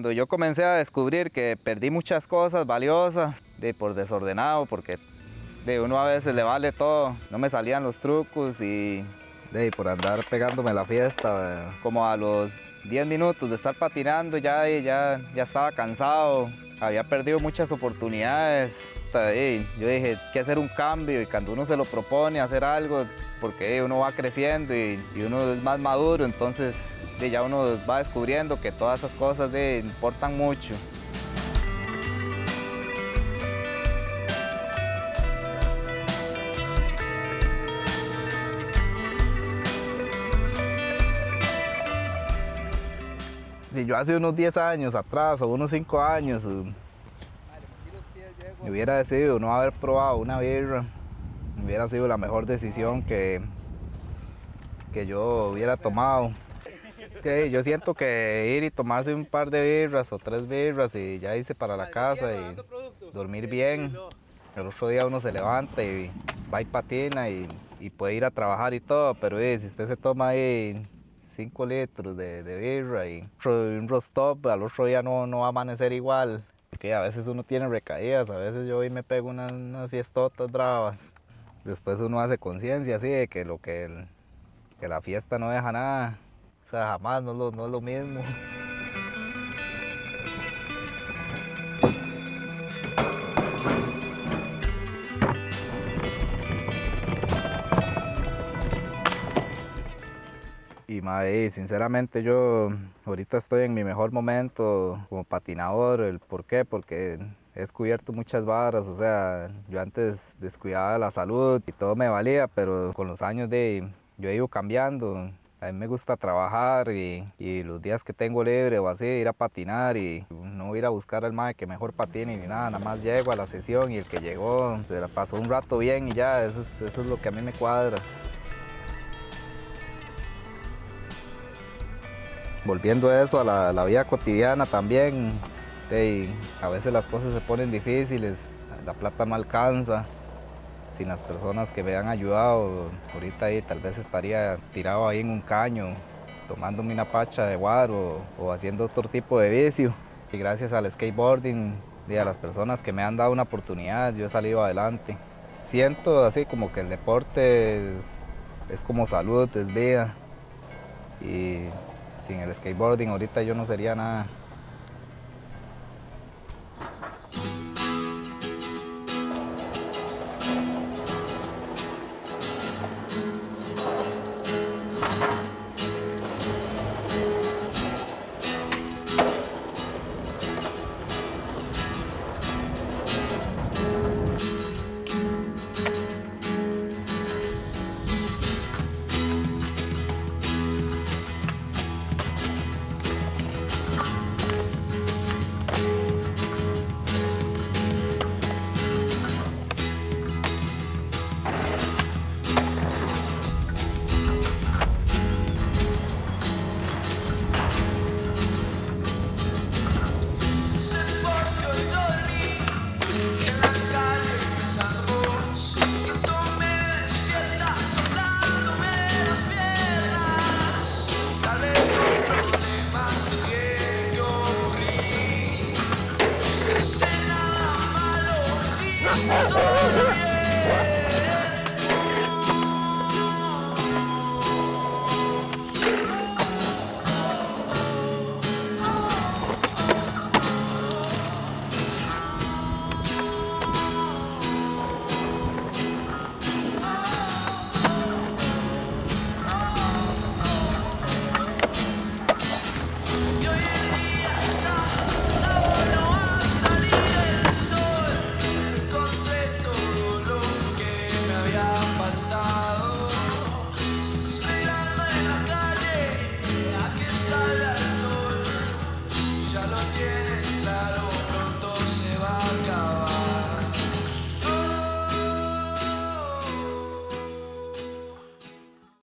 Cuando yo comencé a descubrir que perdí muchas cosas valiosas de por desordenado, porque de uno a veces le vale todo, no me salían los trucos y de por andar pegándome la fiesta, como a los 10 minutos de estar patinando ya, ya, ya estaba cansado, había perdido muchas oportunidades. yo dije, que hacer un cambio y cuando uno se lo propone hacer algo, porque uno va creciendo y, y uno es más maduro, entonces ya uno va descubriendo que todas esas cosas importan mucho. Si yo hace unos 10 años atrás o unos 5 años eh, me hubiera decidido no haber probado una birra, hubiera sido la mejor decisión que, que yo hubiera tomado que yo siento que ir y tomarse un par de birras o tres birras y ya irse para la casa y dormir bien. El otro día uno se levanta y va y patina y, puede ir a trabajar y todo, pero si usted se toma ahí 5 litros de, birra y un rostop, al otro día no, no va a amanecer igual. Porque a veces uno tiene recaídas, a veces yo hoy me pego unas, unas fiestotas bravas. Después uno hace conciencia así de que lo que, que la fiesta no deja nada. O sea, jamás no, no es lo mismo. Y madre, sinceramente yo ahorita estoy en mi mejor momento como patinador. ¿El ¿Por qué? Porque he descubierto muchas barras, o sea, yo antes descuidaba la salud y todo me valía, pero con los años de yo he ido cambiando. A mí me gusta trabajar y, los días que tengo libre o así, ir a patinar y no ir a buscar al mae que mejor patine ni nada, nada más llego a la sesión y el que llegó se la pasó un rato bien y ya, eso es, lo que a mí me cuadra. Volviendo a eso, a la, vida cotidiana también, a veces las cosas se ponen difíciles, la plata no alcanza, sin las personas que me han ayudado, ahorita ahí tal vez estaría tirado ahí en un caño, tomándome una pacha de guaro o haciendo otro tipo de vicio. Y gracias al skateboarding y a las personas que me han dado una oportunidad, yo he salido adelante. Siento así como que el deporte es, como salud, es vida. Y sin el skateboarding ahorita yo no sería nada.